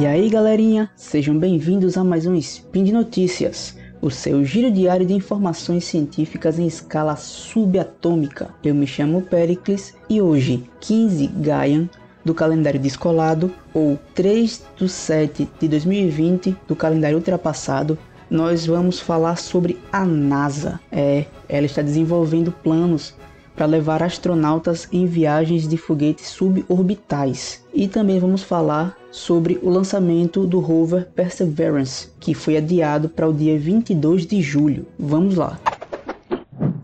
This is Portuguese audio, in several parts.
E aí galerinha, sejam bem-vindos a mais um Spin de Notícias, o seu giro diário de informações científicas em escala subatômica. Eu me chamo Pericles e hoje, 15 Gaian do calendário descolado, ou 3 do 7 de 2020 do calendário ultrapassado, nós vamos falar sobre a NASA. É, ela está desenvolvendo planos para levar astronautas em viagens de foguetes suborbitais. E também vamos falar sobre o lançamento do rover Perseverance, que foi adiado para o dia 22 de julho. Vamos lá.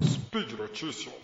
Speed Notícias.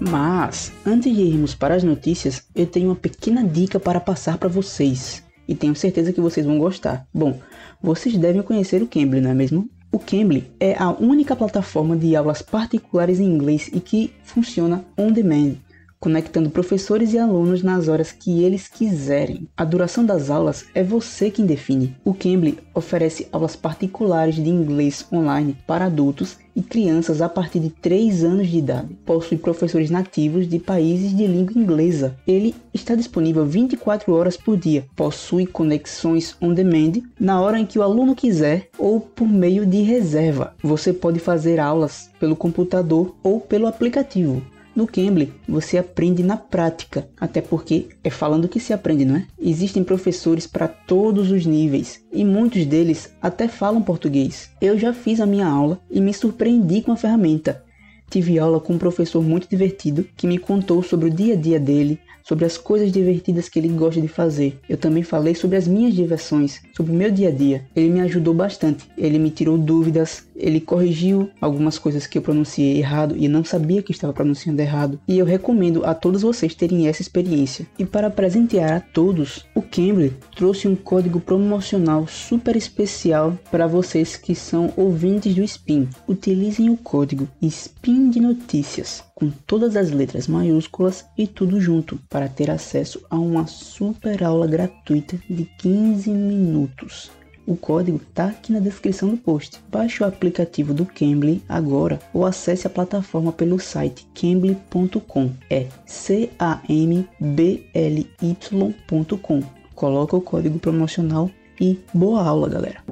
Mas, antes de irmos para as notícias, eu tenho uma pequena dica para passar para vocês e tenho certeza que vocês vão gostar. Bom, vocês devem conhecer o Cambly, não é mesmo? O Cambly é a única plataforma de aulas particulares em inglês e que funciona on demand conectando professores e alunos nas horas que eles quiserem. A duração das aulas é você quem define. O Cambly oferece aulas particulares de inglês online para adultos e crianças a partir de 3 anos de idade. Possui professores nativos de países de língua inglesa. Ele está disponível 24 horas por dia. Possui conexões on demand na hora em que o aluno quiser ou por meio de reserva. Você pode fazer aulas pelo computador ou pelo aplicativo. No Cambly, você aprende na prática, até porque é falando que se aprende, não é? Existem professores para todos os níveis e muitos deles até falam português. Eu já fiz a minha aula e me surpreendi com a ferramenta. Tive aula com um professor muito divertido que me contou sobre o dia a dia dele, sobre as coisas divertidas que ele gosta de fazer. Eu também falei sobre as minhas diversões, sobre o meu dia a dia. Ele me ajudou bastante. Ele me tirou dúvidas, ele corrigiu algumas coisas que eu pronunciei errado e não sabia que estava pronunciando errado. E eu recomendo a todos vocês terem essa experiência. E para presentear a todos, o Cambly trouxe um código promocional super especial para vocês que são ouvintes do Spin. Utilizem o código SPIN de Notícias com todas as letras maiúsculas e tudo junto para ter acesso a uma super aula gratuita de 15 minutos. O código está aqui na descrição do post. Baixe o aplicativo do Cambly agora ou acesse a plataforma pelo site cambly.com. É c a m b l y.com. Coloca o código promocional e boa aula, galera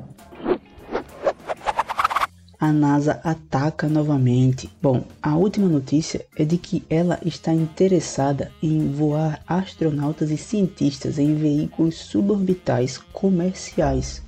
a NASA ataca novamente. Bom, a última notícia é de que ela está interessada em voar astronautas e cientistas em veículos suborbitais comerciais,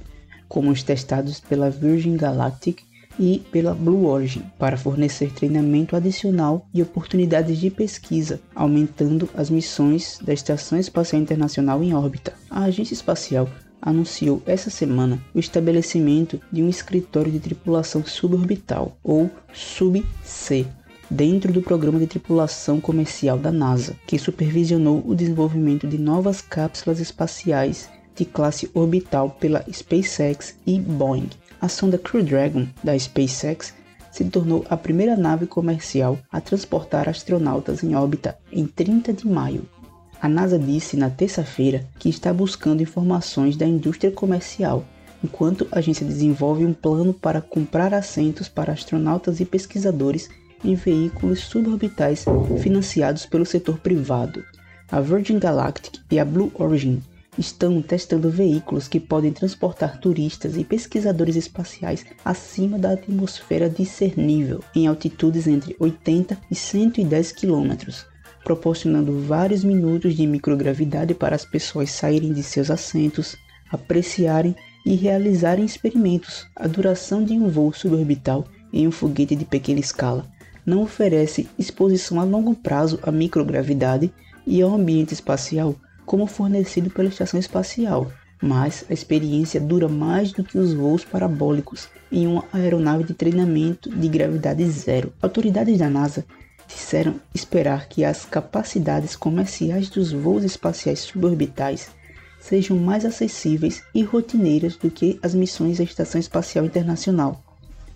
como os testados pela Virgin Galactic e pela Blue Origin, para fornecer treinamento adicional e oportunidades de pesquisa, aumentando as missões da Estação Espacial Internacional em órbita. A agência espacial anunciou essa semana o estabelecimento de um escritório de tripulação suborbital, ou SUB-C, dentro do programa de tripulação comercial da NASA, que supervisionou o desenvolvimento de novas cápsulas espaciais de classe orbital pela SpaceX e Boeing. A sonda Crew Dragon da SpaceX se tornou a primeira nave comercial a transportar astronautas em órbita em 30 de maio a NASA disse na terça-feira que está buscando informações da indústria comercial, enquanto a agência desenvolve um plano para comprar assentos para astronautas e pesquisadores em veículos suborbitais financiados pelo setor privado. A Virgin Galactic e a Blue Origin estão testando veículos que podem transportar turistas e pesquisadores espaciais acima da atmosfera discernível, em altitudes entre 80 e 110 quilômetros proporcionando vários minutos de microgravidade para as pessoas saírem de seus assentos, apreciarem e realizarem experimentos. A duração de um voo suborbital em um foguete de pequena escala não oferece exposição a longo prazo à microgravidade e ao ambiente espacial como fornecido pela estação espacial, mas a experiência dura mais do que os voos parabólicos em uma aeronave de treinamento de gravidade zero. Autoridades da NASA disseram esperar que as capacidades comerciais dos voos espaciais suborbitais sejam mais acessíveis e rotineiras do que as missões à Estação Espacial Internacional.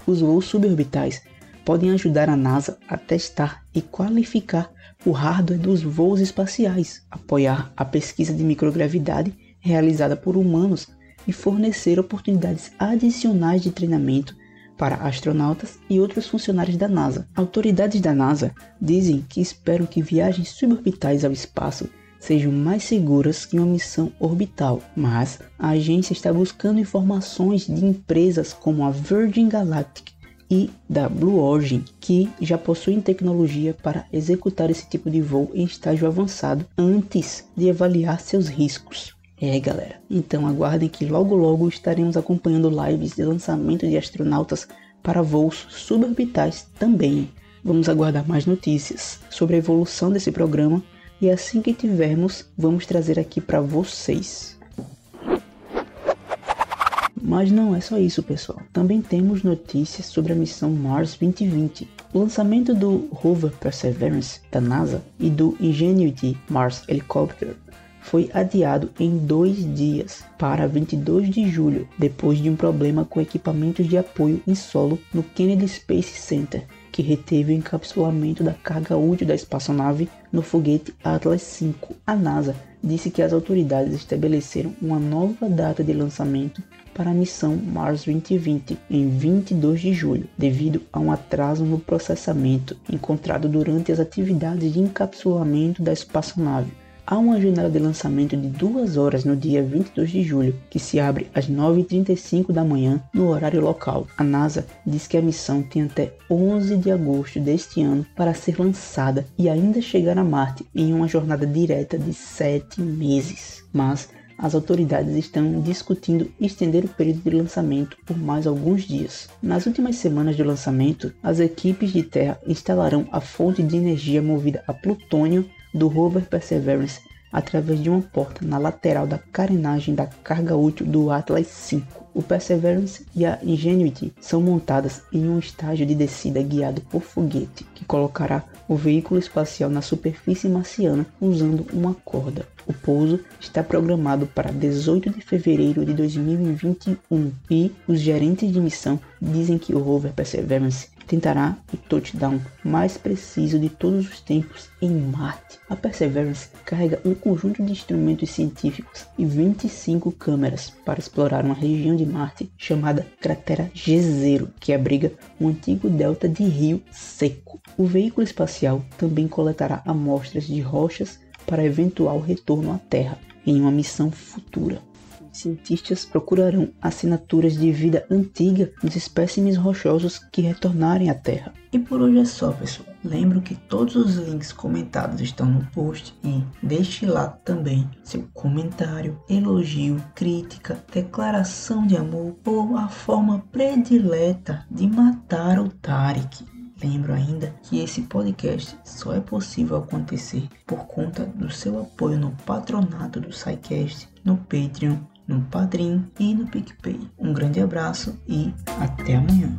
Os voos suborbitais podem ajudar a NASA a testar e qualificar o hardware dos voos espaciais, apoiar a pesquisa de microgravidade realizada por humanos e fornecer oportunidades adicionais de treinamento para astronautas e outros funcionários da NASA. Autoridades da NASA dizem que esperam que viagens suborbitais ao espaço sejam mais seguras que uma missão orbital, mas a agência está buscando informações de empresas como a Virgin Galactic e da Blue Origin, que já possuem tecnologia para executar esse tipo de voo em estágio avançado antes de avaliar seus riscos. É, galera. Então aguardem que logo logo estaremos acompanhando lives de lançamento de astronautas para voos suborbitais também. Vamos aguardar mais notícias sobre a evolução desse programa e assim que tivermos, vamos trazer aqui para vocês. Mas não é só isso, pessoal. Também temos notícias sobre a missão Mars 2020. O lançamento do rover Perseverance da NASA e do Ingenuity Mars Helicopter foi adiado em dois dias para 22 de julho, depois de um problema com equipamentos de apoio em solo no Kennedy Space Center, que reteve o encapsulamento da carga útil da espaçonave no foguete Atlas V. A NASA disse que as autoridades estabeleceram uma nova data de lançamento para a missão Mars 2020 em 22 de julho, devido a um atraso no processamento encontrado durante as atividades de encapsulamento da espaçonave. Há uma janela de lançamento de 2 horas no dia 22 de julho, que se abre às 9h35 da manhã no horário local. A NASA diz que a missão tem até 11 de agosto deste ano para ser lançada e ainda chegar a Marte em uma jornada direta de 7 meses. Mas as autoridades estão discutindo estender o período de lançamento por mais alguns dias. Nas últimas semanas de lançamento, as equipes de terra instalarão a fonte de energia movida a plutônio do rover Perseverance através de uma porta na lateral da carenagem da carga útil do Atlas V. O Perseverance e a Ingenuity são montadas em um estágio de descida guiado por foguete, que colocará o veículo espacial na superfície marciana usando uma corda. O pouso está programado para 18 de fevereiro de 2021 e os gerentes de missão dizem que o rover Perseverance tentará o touchdown mais preciso de todos os tempos em Marte. A Perseverance carrega um conjunto de instrumentos científicos e 25 câmeras para explorar uma região de Marte chamada Cratera G0, que abriga um antigo delta de rio seco. O veículo espacial também coletará amostras de rochas para eventual retorno à Terra em uma missão futura cientistas procurarão assinaturas de vida antiga nos espécimes rochosos que retornarem à Terra. E por hoje é só, pessoal. Lembro que todos os links comentados estão no post e deixe lá também seu comentário, elogio, crítica, declaração de amor ou a forma predileta de matar o Tarek. Lembro ainda que esse podcast só é possível acontecer por conta do seu apoio no patronato do SciCast, no Patreon no Padrim e no PicPay. Um grande abraço e até amanhã.